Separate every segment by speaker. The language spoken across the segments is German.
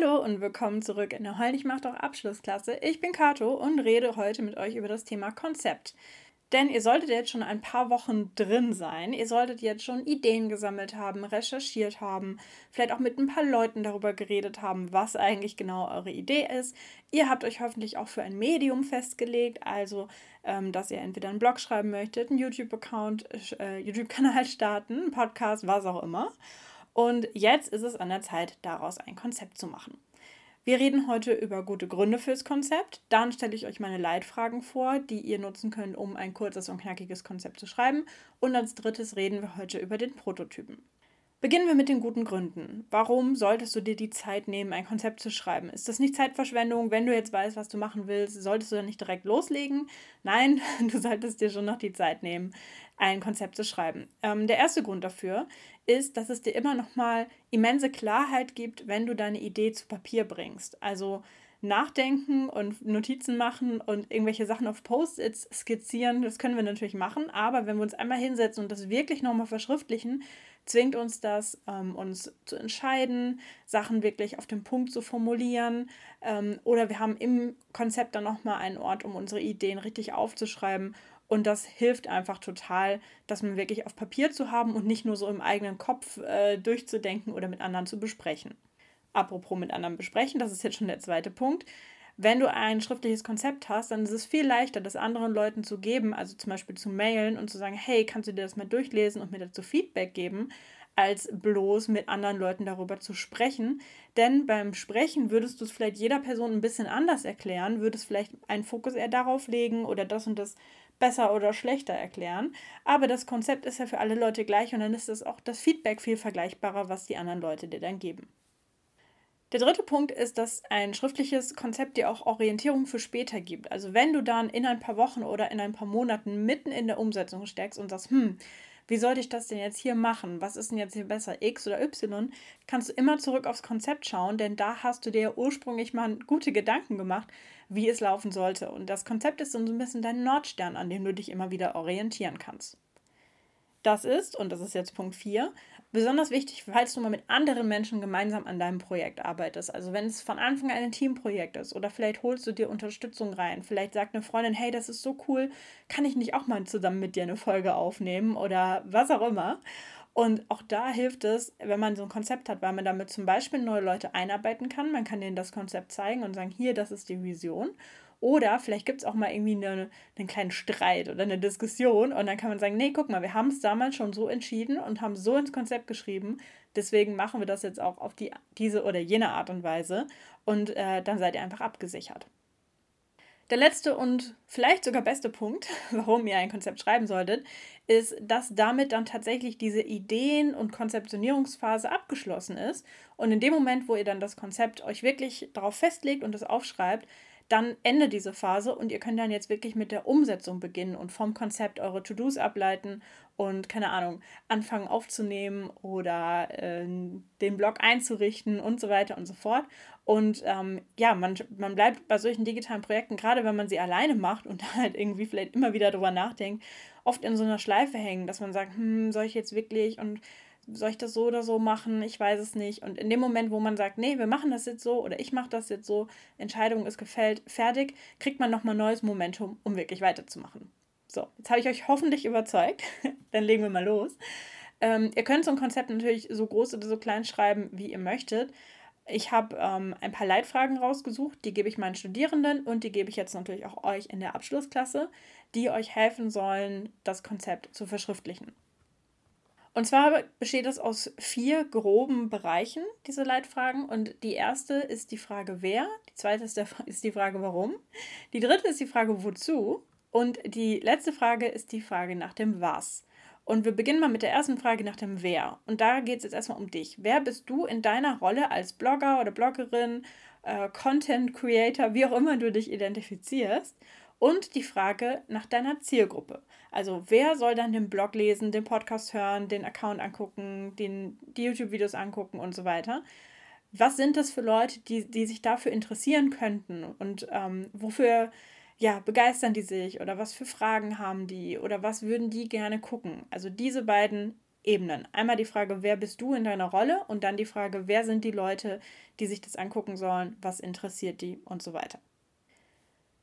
Speaker 1: Hallo und willkommen zurück in der Heul macht auch Abschlussklasse. Ich bin Kato und rede heute mit euch über das Thema Konzept. Denn ihr solltet jetzt schon ein paar Wochen drin sein. Ihr solltet jetzt schon Ideen gesammelt haben, recherchiert haben, vielleicht auch mit ein paar Leuten darüber geredet haben, was eigentlich genau eure Idee ist. Ihr habt euch hoffentlich auch für ein Medium festgelegt, also ähm, dass ihr entweder einen Blog schreiben möchtet, einen YouTube-Account, äh, YouTube-Kanal starten, einen Podcast, was auch immer. Und jetzt ist es an der Zeit, daraus ein Konzept zu machen. Wir reden heute über gute Gründe fürs Konzept. Dann stelle ich euch meine Leitfragen vor, die ihr nutzen könnt, um ein kurzes und knackiges Konzept zu schreiben. Und als drittes reden wir heute über den Prototypen. Beginnen wir mit den guten Gründen. Warum solltest du dir die Zeit nehmen, ein Konzept zu schreiben? Ist das nicht Zeitverschwendung? Wenn du jetzt weißt, was du machen willst, solltest du dann nicht direkt loslegen? Nein, du solltest dir schon noch die Zeit nehmen, ein Konzept zu schreiben. Ähm, der erste Grund dafür ist, dass es dir immer noch mal immense Klarheit gibt, wenn du deine Idee zu Papier bringst. Also nachdenken und Notizen machen und irgendwelche Sachen auf Post-its skizzieren, das können wir natürlich machen, aber wenn wir uns einmal hinsetzen und das wirklich nochmal verschriftlichen, zwingt uns das, ähm, uns zu entscheiden, Sachen wirklich auf den Punkt zu formulieren. Ähm, oder wir haben im Konzept dann nochmal einen Ort, um unsere Ideen richtig aufzuschreiben. Und das hilft einfach total, dass man wirklich auf Papier zu haben und nicht nur so im eigenen Kopf äh, durchzudenken oder mit anderen zu besprechen. Apropos mit anderen besprechen, das ist jetzt schon der zweite Punkt. Wenn du ein schriftliches Konzept hast, dann ist es viel leichter, das anderen Leuten zu geben, also zum Beispiel zu mailen und zu sagen, hey, kannst du dir das mal durchlesen und mir dazu Feedback geben, als bloß mit anderen Leuten darüber zu sprechen. Denn beim Sprechen würdest du es vielleicht jeder Person ein bisschen anders erklären, würdest vielleicht einen Fokus eher darauf legen oder das und das besser oder schlechter erklären. Aber das Konzept ist ja für alle Leute gleich und dann ist es auch das Feedback viel vergleichbarer, was die anderen Leute dir dann geben. Der dritte Punkt ist, dass ein schriftliches Konzept dir auch Orientierung für später gibt. Also wenn du dann in ein paar Wochen oder in ein paar Monaten mitten in der Umsetzung steckst und sagst, hm, wie sollte ich das denn jetzt hier machen? Was ist denn jetzt hier besser, X oder Y? Kannst du immer zurück aufs Konzept schauen, denn da hast du dir ursprünglich mal gute Gedanken gemacht, wie es laufen sollte. Und das Konzept ist so ein bisschen dein Nordstern, an dem du dich immer wieder orientieren kannst. Das ist, und das ist jetzt Punkt 4, besonders wichtig, falls du mal mit anderen Menschen gemeinsam an deinem Projekt arbeitest. Also wenn es von Anfang an ein Teamprojekt ist oder vielleicht holst du dir Unterstützung rein. Vielleicht sagt eine Freundin, hey, das ist so cool, kann ich nicht auch mal zusammen mit dir eine Folge aufnehmen oder was auch immer. Und auch da hilft es, wenn man so ein Konzept hat, weil man damit zum Beispiel neue Leute einarbeiten kann. Man kann denen das Konzept zeigen und sagen, hier, das ist die Vision. Oder vielleicht gibt es auch mal irgendwie eine, einen kleinen Streit oder eine Diskussion und dann kann man sagen, nee, guck mal, wir haben es damals schon so entschieden und haben so ins Konzept geschrieben. Deswegen machen wir das jetzt auch auf die, diese oder jene Art und Weise und äh, dann seid ihr einfach abgesichert. Der letzte und vielleicht sogar beste Punkt, warum ihr ein Konzept schreiben solltet, ist, dass damit dann tatsächlich diese Ideen- und Konzeptionierungsphase abgeschlossen ist. Und in dem Moment, wo ihr dann das Konzept euch wirklich darauf festlegt und es aufschreibt, dann endet diese Phase und ihr könnt dann jetzt wirklich mit der Umsetzung beginnen und vom Konzept eure To-Dos ableiten und keine Ahnung, anfangen aufzunehmen oder äh, den Blog einzurichten und so weiter und so fort. Und ähm, ja, man, man bleibt bei solchen digitalen Projekten, gerade wenn man sie alleine macht und halt irgendwie vielleicht immer wieder drüber nachdenkt, oft in so einer Schleife hängen, dass man sagt, hm, soll ich jetzt wirklich und soll ich das so oder so machen? Ich weiß es nicht. Und in dem Moment, wo man sagt, nee, wir machen das jetzt so oder ich mache das jetzt so, Entscheidung ist gefällt, fertig, kriegt man nochmal neues Momentum, um wirklich weiterzumachen. So, jetzt habe ich euch hoffentlich überzeugt. Dann legen wir mal los. Ähm, ihr könnt so ein Konzept natürlich so groß oder so klein schreiben, wie ihr möchtet. Ich habe ähm, ein paar Leitfragen rausgesucht, die gebe ich meinen Studierenden und die gebe ich jetzt natürlich auch euch in der Abschlussklasse, die euch helfen sollen, das Konzept zu verschriftlichen. Und zwar besteht es aus vier groben Bereichen, diese Leitfragen. Und die erste ist die Frage wer, die zweite ist, der, ist die Frage warum, die dritte ist die Frage wozu und die letzte Frage ist die Frage nach dem was. Und wir beginnen mal mit der ersten Frage nach dem Wer. Und da geht es jetzt erstmal um dich. Wer bist du in deiner Rolle als Blogger oder Bloggerin, äh, Content Creator, wie auch immer du dich identifizierst? Und die Frage nach deiner Zielgruppe. Also wer soll dann den Blog lesen, den Podcast hören, den Account angucken, den, die YouTube-Videos angucken und so weiter. Was sind das für Leute, die, die sich dafür interessieren könnten und ähm, wofür ja, begeistern die sich oder was für Fragen haben die oder was würden die gerne gucken? Also diese beiden Ebenen. Einmal die Frage, wer bist du in deiner Rolle und dann die Frage, wer sind die Leute, die sich das angucken sollen, was interessiert die und so weiter.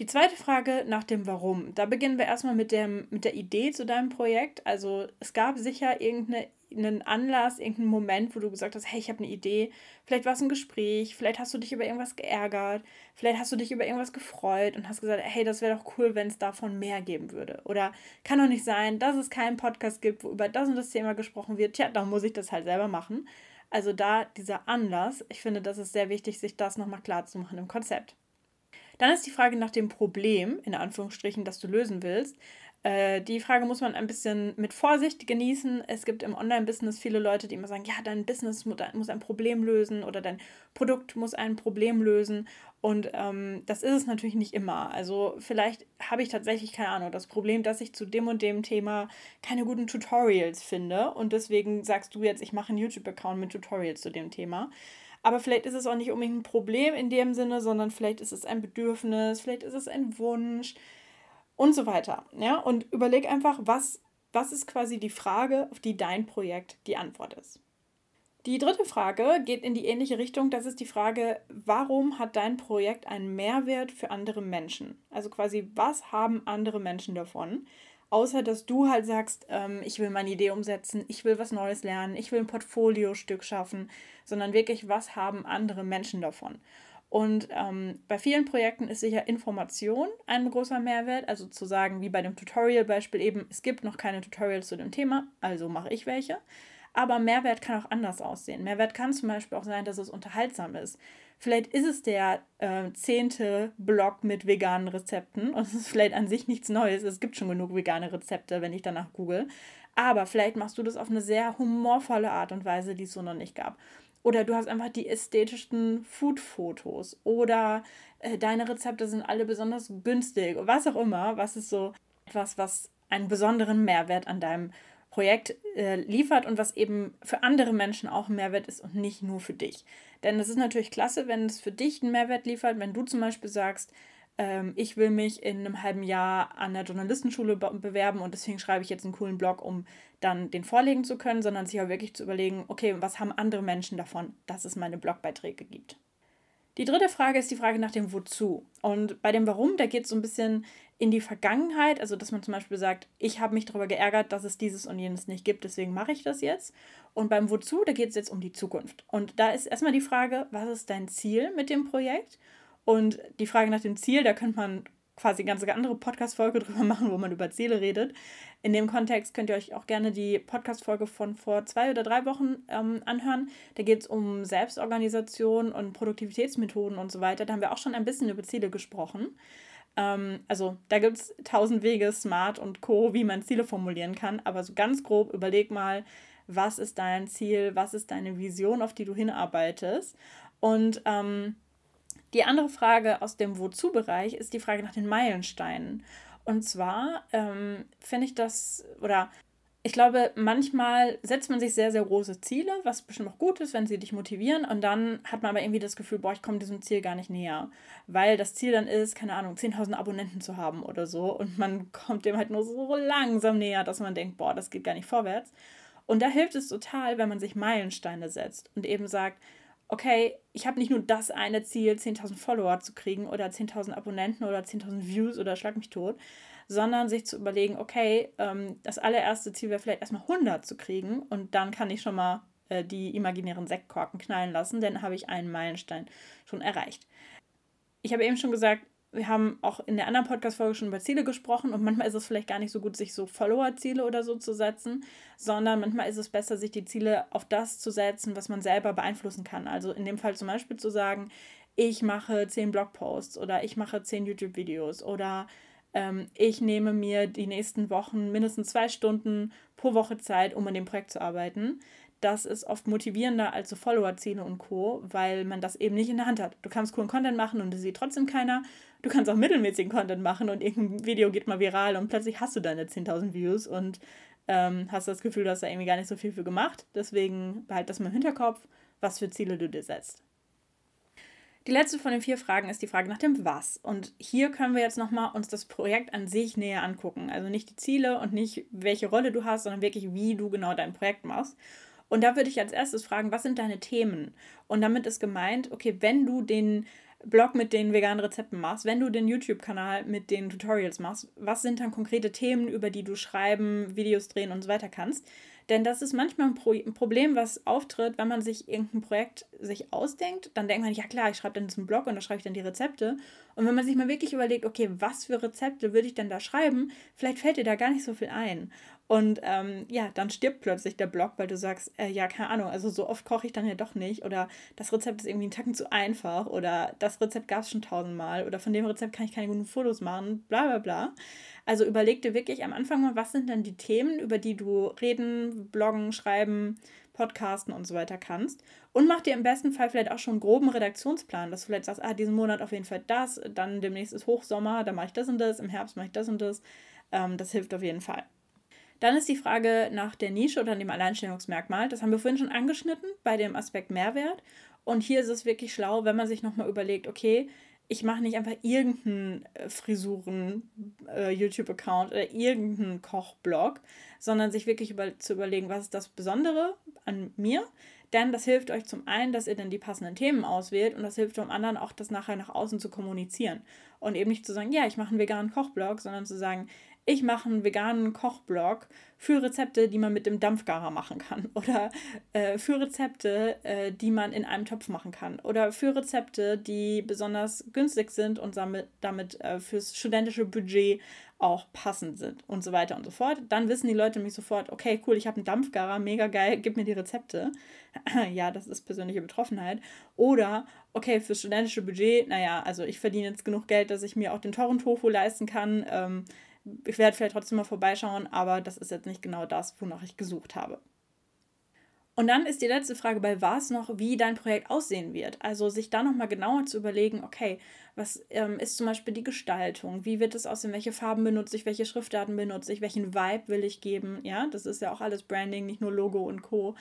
Speaker 1: Die zweite Frage nach dem Warum. Da beginnen wir erstmal mit, dem, mit der Idee zu deinem Projekt. Also es gab sicher irgendeinen Anlass, irgendeinen Moment, wo du gesagt hast, hey, ich habe eine Idee. Vielleicht war es ein Gespräch, vielleicht hast du dich über irgendwas geärgert, vielleicht hast du dich über irgendwas gefreut und hast gesagt, hey, das wäre doch cool, wenn es davon mehr geben würde. Oder kann doch nicht sein, dass es keinen Podcast gibt, wo über das und das Thema gesprochen wird. Tja, dann muss ich das halt selber machen. Also da dieser Anlass, ich finde, das ist sehr wichtig, sich das nochmal klar zu machen im Konzept. Dann ist die Frage nach dem Problem, in Anführungsstrichen, das du lösen willst. Äh, die Frage muss man ein bisschen mit Vorsicht genießen. Es gibt im Online-Business viele Leute, die immer sagen, ja, dein Business muss ein Problem lösen oder dein Produkt muss ein Problem lösen. Und ähm, das ist es natürlich nicht immer. Also vielleicht habe ich tatsächlich keine Ahnung, das Problem, dass ich zu dem und dem Thema keine guten Tutorials finde. Und deswegen sagst du jetzt, ich mache einen YouTube-Account mit Tutorials zu dem Thema. Aber vielleicht ist es auch nicht unbedingt ein Problem in dem Sinne, sondern vielleicht ist es ein Bedürfnis, vielleicht ist es ein Wunsch und so weiter. Ja? Und überleg einfach, was, was ist quasi die Frage, auf die dein Projekt die Antwort ist. Die dritte Frage geht in die ähnliche Richtung. Das ist die Frage, warum hat dein Projekt einen Mehrwert für andere Menschen? Also quasi, was haben andere Menschen davon? Außer dass du halt sagst, ähm, ich will meine Idee umsetzen, ich will was Neues lernen, ich will ein Portfoliostück schaffen, sondern wirklich, was haben andere Menschen davon? Und ähm, bei vielen Projekten ist sicher Information ein großer Mehrwert. Also zu sagen, wie bei dem Tutorial-Beispiel eben, es gibt noch keine Tutorials zu dem Thema, also mache ich welche. Aber Mehrwert kann auch anders aussehen. Mehrwert kann zum Beispiel auch sein, dass es unterhaltsam ist. Vielleicht ist es der äh, zehnte Blog mit veganen Rezepten und es ist vielleicht an sich nichts Neues. Es gibt schon genug vegane Rezepte, wenn ich danach google. Aber vielleicht machst du das auf eine sehr humorvolle Art und Weise, die es so noch nicht gab. Oder du hast einfach die ästhetischsten Food-Fotos. Oder äh, deine Rezepte sind alle besonders günstig. Was auch immer. Was ist so etwas, was einen besonderen Mehrwert an deinem Projekt äh, liefert und was eben für andere Menschen auch ein Mehrwert ist und nicht nur für dich. Denn es ist natürlich klasse, wenn es für dich einen Mehrwert liefert, wenn du zum Beispiel sagst, ähm, ich will mich in einem halben Jahr an der Journalistenschule be bewerben und deswegen schreibe ich jetzt einen coolen Blog, um dann den vorlegen zu können, sondern sich auch wirklich zu überlegen, okay, was haben andere Menschen davon, dass es meine Blogbeiträge gibt. Die dritte Frage ist die Frage nach dem Wozu. Und bei dem Warum, da geht es so ein bisschen in die Vergangenheit, also dass man zum Beispiel sagt, ich habe mich darüber geärgert, dass es dieses und jenes nicht gibt, deswegen mache ich das jetzt. Und beim Wozu, da geht es jetzt um die Zukunft. Und da ist erstmal die Frage, was ist dein Ziel mit dem Projekt? Und die Frage nach dem Ziel, da könnte man quasi eine ganz andere Podcast-Folge drüber machen, wo man über Ziele redet. In dem Kontext könnt ihr euch auch gerne die Podcast-Folge von vor zwei oder drei Wochen ähm, anhören. Da geht es um Selbstorganisation und Produktivitätsmethoden und so weiter. Da haben wir auch schon ein bisschen über Ziele gesprochen. Ähm, also da gibt es tausend Wege, Smart und Co., wie man Ziele formulieren kann. Aber so ganz grob überleg mal, was ist dein Ziel, was ist deine Vision, auf die du hinarbeitest. Und ähm, die andere Frage aus dem Wozu-Bereich ist die Frage nach den Meilensteinen. Und zwar ähm, finde ich das, oder ich glaube, manchmal setzt man sich sehr, sehr große Ziele, was bestimmt auch gut ist, wenn sie dich motivieren. Und dann hat man aber irgendwie das Gefühl, boah, ich komme diesem Ziel gar nicht näher. Weil das Ziel dann ist, keine Ahnung, 10.000 Abonnenten zu haben oder so. Und man kommt dem halt nur so langsam näher, dass man denkt, boah, das geht gar nicht vorwärts. Und da hilft es total, wenn man sich Meilensteine setzt und eben sagt, okay, ich habe nicht nur das eine Ziel, 10.000 Follower zu kriegen oder 10.000 Abonnenten oder 10.000 Views oder schlag mich tot, sondern sich zu überlegen, okay, ähm, das allererste Ziel wäre vielleicht erstmal 100 zu kriegen und dann kann ich schon mal äh, die imaginären Sektkorken knallen lassen, denn habe ich einen Meilenstein schon erreicht. Ich habe eben schon gesagt, wir haben auch in der anderen Podcast-Folge schon über Ziele gesprochen und manchmal ist es vielleicht gar nicht so gut, sich so Follower-Ziele oder so zu setzen, sondern manchmal ist es besser, sich die Ziele auf das zu setzen, was man selber beeinflussen kann. Also in dem Fall zum Beispiel zu sagen, ich mache zehn Blogposts oder ich mache zehn YouTube-Videos oder ähm, ich nehme mir die nächsten Wochen mindestens zwei Stunden pro Woche Zeit, um an dem Projekt zu arbeiten. Das ist oft motivierender als so Follower-Ziele und Co., weil man das eben nicht in der Hand hat. Du kannst coolen Content machen und das sieht trotzdem keiner. Du kannst auch mittelmäßigen Content machen und irgendein Video geht mal viral und plötzlich hast du deine 10.000 Views und ähm, hast das Gefühl, du hast da irgendwie gar nicht so viel für gemacht. Deswegen behalt das mal im Hinterkopf, was für Ziele du dir setzt. Die letzte von den vier Fragen ist die Frage nach dem Was. Und hier können wir jetzt nochmal uns das Projekt an sich näher angucken. Also nicht die Ziele und nicht welche Rolle du hast, sondern wirklich, wie du genau dein Projekt machst. Und da würde ich als erstes fragen, was sind deine Themen? Und damit ist gemeint, okay, wenn du den Blog mit den veganen Rezepten machst, wenn du den YouTube-Kanal mit den Tutorials machst, was sind dann konkrete Themen, über die du schreiben, Videos drehen und so weiter kannst? Denn das ist manchmal ein, Pro ein, Problem, was auftritt, wenn man sich irgendein Projekt sich ausdenkt. Dann denkt man, ja klar, ich schreibe dann zum Blog und da schreibe ich dann die Rezepte. Und wenn man sich mal wirklich überlegt, okay, was für Rezepte würde ich denn da schreiben, vielleicht fällt dir da gar nicht so viel ein. Und ähm, ja, dann stirbt plötzlich der Blog, weil du sagst, äh, ja, keine Ahnung, also so oft koche ich dann ja doch nicht. Oder das Rezept ist irgendwie einen Tacken zu einfach. Oder das Rezept gab es schon tausendmal. Oder von dem Rezept kann ich keine guten Fotos machen. Bla bla bla. Also überleg dir wirklich am Anfang mal, was sind denn die Themen, über die du reden, bloggen, schreiben, podcasten und so weiter kannst. Und mach dir im besten Fall vielleicht auch schon einen groben Redaktionsplan, dass du vielleicht sagst, ah, diesen Monat auf jeden Fall das, dann demnächst ist Hochsommer, dann mache ich das und das, im Herbst mache ich das und das. Ähm, das hilft auf jeden Fall. Dann ist die Frage nach der Nische oder dem Alleinstellungsmerkmal. Das haben wir vorhin schon angeschnitten bei dem Aspekt Mehrwert. Und hier ist es wirklich schlau, wenn man sich nochmal überlegt, okay, ich mache nicht einfach irgendeinen äh, Frisuren-YouTube-Account äh, oder irgendeinen Kochblog, sondern sich wirklich über, zu überlegen, was ist das Besondere an mir. Denn das hilft euch zum einen, dass ihr dann die passenden Themen auswählt und das hilft zum anderen auch, das nachher nach außen zu kommunizieren. Und eben nicht zu sagen, ja, ich mache einen veganen Kochblog, sondern zu sagen, ich mache einen veganen Kochblog für Rezepte, die man mit dem Dampfgarer machen kann. Oder äh, für Rezepte, äh, die man in einem Topf machen kann. Oder für Rezepte, die besonders günstig sind und damit, damit äh, fürs studentische Budget auch passend sind und so weiter und so fort. Dann wissen die Leute nämlich sofort, okay, cool, ich habe einen Dampfgarer, mega geil, gib mir die Rezepte. ja, das ist persönliche Betroffenheit. Oder, okay, fürs studentische Budget, naja, also ich verdiene jetzt genug Geld, dass ich mir auch den teuren Tofu leisten kann. Ähm, ich werde vielleicht trotzdem mal vorbeischauen, aber das ist jetzt nicht genau das, wonach ich gesucht habe. Und dann ist die letzte Frage bei was noch, wie dein Projekt aussehen wird. Also sich da nochmal genauer zu überlegen, okay, was ähm, ist zum Beispiel die Gestaltung? Wie wird es aussehen? Welche Farben benutze ich? Welche Schriftarten benutze ich? Welchen Vibe will ich geben? Ja, das ist ja auch alles Branding, nicht nur Logo und Co.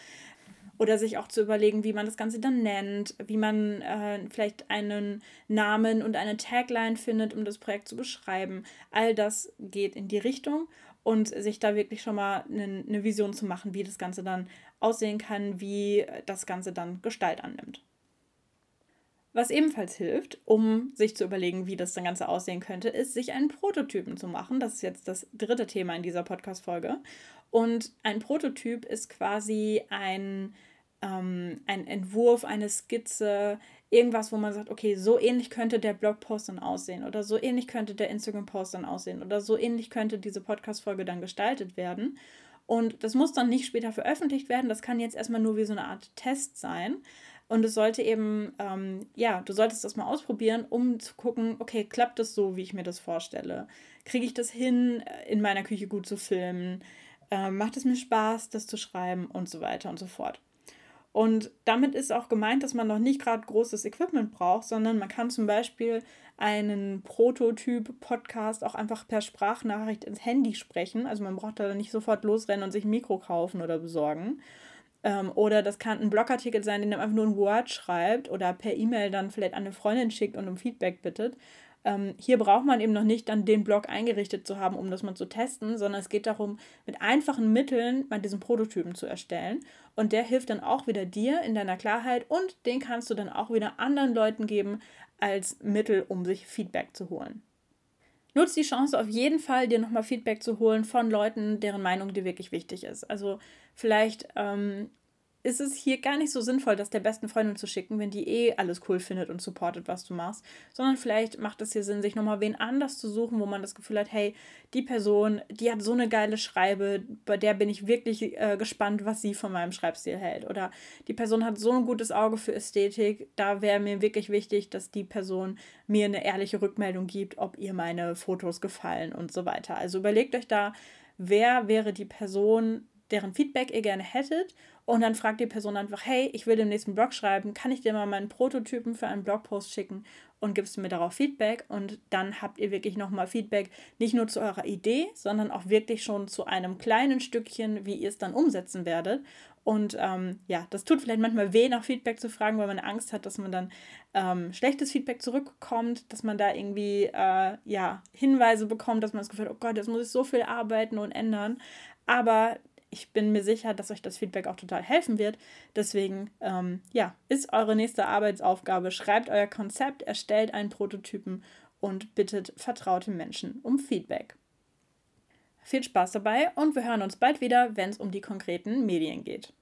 Speaker 1: Oder sich auch zu überlegen, wie man das Ganze dann nennt, wie man äh, vielleicht einen Namen und eine Tagline findet, um das Projekt zu beschreiben. All das geht in die Richtung und sich da wirklich schon mal eine, eine Vision zu machen, wie das Ganze dann aussehen kann, wie das Ganze dann Gestalt annimmt. Was ebenfalls hilft, um sich zu überlegen, wie das dann Ganze aussehen könnte, ist, sich einen Prototypen zu machen. Das ist jetzt das dritte Thema in dieser Podcast-Folge. Und ein Prototyp ist quasi ein, ähm, ein Entwurf, eine Skizze, irgendwas, wo man sagt, okay, so ähnlich könnte der Blogpost dann aussehen oder so ähnlich könnte der Instagram-Post dann aussehen oder so ähnlich könnte diese Podcast-Folge dann gestaltet werden. Und das muss dann nicht später veröffentlicht werden, das kann jetzt erstmal nur wie so eine Art Test sein. Und es sollte eben, ähm, ja, du solltest das mal ausprobieren, um zu gucken, okay, klappt das so, wie ich mir das vorstelle? Kriege ich das hin, in meiner Küche gut zu filmen? äh, macht es mir Spaß, das zu schreiben und so weiter und so fort. Und damit ist auch gemeint, dass man noch nicht gerade großes Equipment braucht, sondern man kann zum Beispiel einen Prototyp-Podcast auch einfach per Sprachnachricht ins Handy sprechen. Also man braucht da nicht sofort losrennen und sich ein Mikro kaufen oder besorgen. Ähm, oder das kann ein Blogartikel sein, den man einfach nur ein Word schreibt oder per E-Mail dann vielleicht an eine Freundin schickt und um Feedback bittet. Ähm, hier braucht man eben noch nicht dann den Blog eingerichtet zu haben, um das mal zu testen, sondern es geht darum, mit einfachen Mitteln mal diesen Prototypen zu erstellen. Und der hilft dann auch wieder dir in deiner Klarheit und den kannst du dann auch wieder anderen Leuten geben als Mittel, um sich Feedback zu holen. Nutz die Chance auf jeden Fall, dir nochmal Feedback zu holen von Leuten, deren Meinung dir wirklich wichtig ist. Also vielleicht ähm, ist es hier gar nicht so sinnvoll, das der besten Freundin zu schicken, wenn die eh alles cool findet und supportet, was du machst, sondern vielleicht macht es hier Sinn, sich nochmal wen anders zu suchen, wo man das Gefühl hat, hey, die Person, die hat so eine geile Schreibe, bei der bin ich wirklich äh, gespannt, was sie von meinem Schreibstil hält. Oder die Person hat so ein gutes Auge für Ästhetik, da wäre mir wirklich wichtig, dass die Person mir eine ehrliche Rückmeldung gibt, ob ihr meine Fotos gefallen und so weiter. Also überlegt euch da, wer wäre die Person, deren Feedback ihr gerne hättet. Und dann fragt die Person einfach, hey, ich will den nächsten Blog schreiben, kann ich dir mal meinen Prototypen für einen Blogpost schicken? Und gibst mir darauf Feedback? Und dann habt ihr wirklich nochmal Feedback, nicht nur zu eurer Idee, sondern auch wirklich schon zu einem kleinen Stückchen, wie ihr es dann umsetzen werdet. Und ähm, ja, das tut vielleicht manchmal weh, nach Feedback zu fragen, weil man Angst hat, dass man dann ähm, schlechtes Feedback zurückbekommt, dass man da irgendwie äh, ja, Hinweise bekommt, dass man das Gefühl hat, oh Gott, jetzt muss ich so viel arbeiten und ändern. Aber ich bin mir sicher, dass euch das Feedback auch total helfen wird. Deswegen, ähm, ja, ist eure nächste Arbeitsaufgabe. Schreibt euer Konzept, erstellt einen Prototypen und bittet vertraute Menschen um Feedback. Viel Spaß dabei und wir hören uns bald wieder, wenn es um die konkreten Medien geht.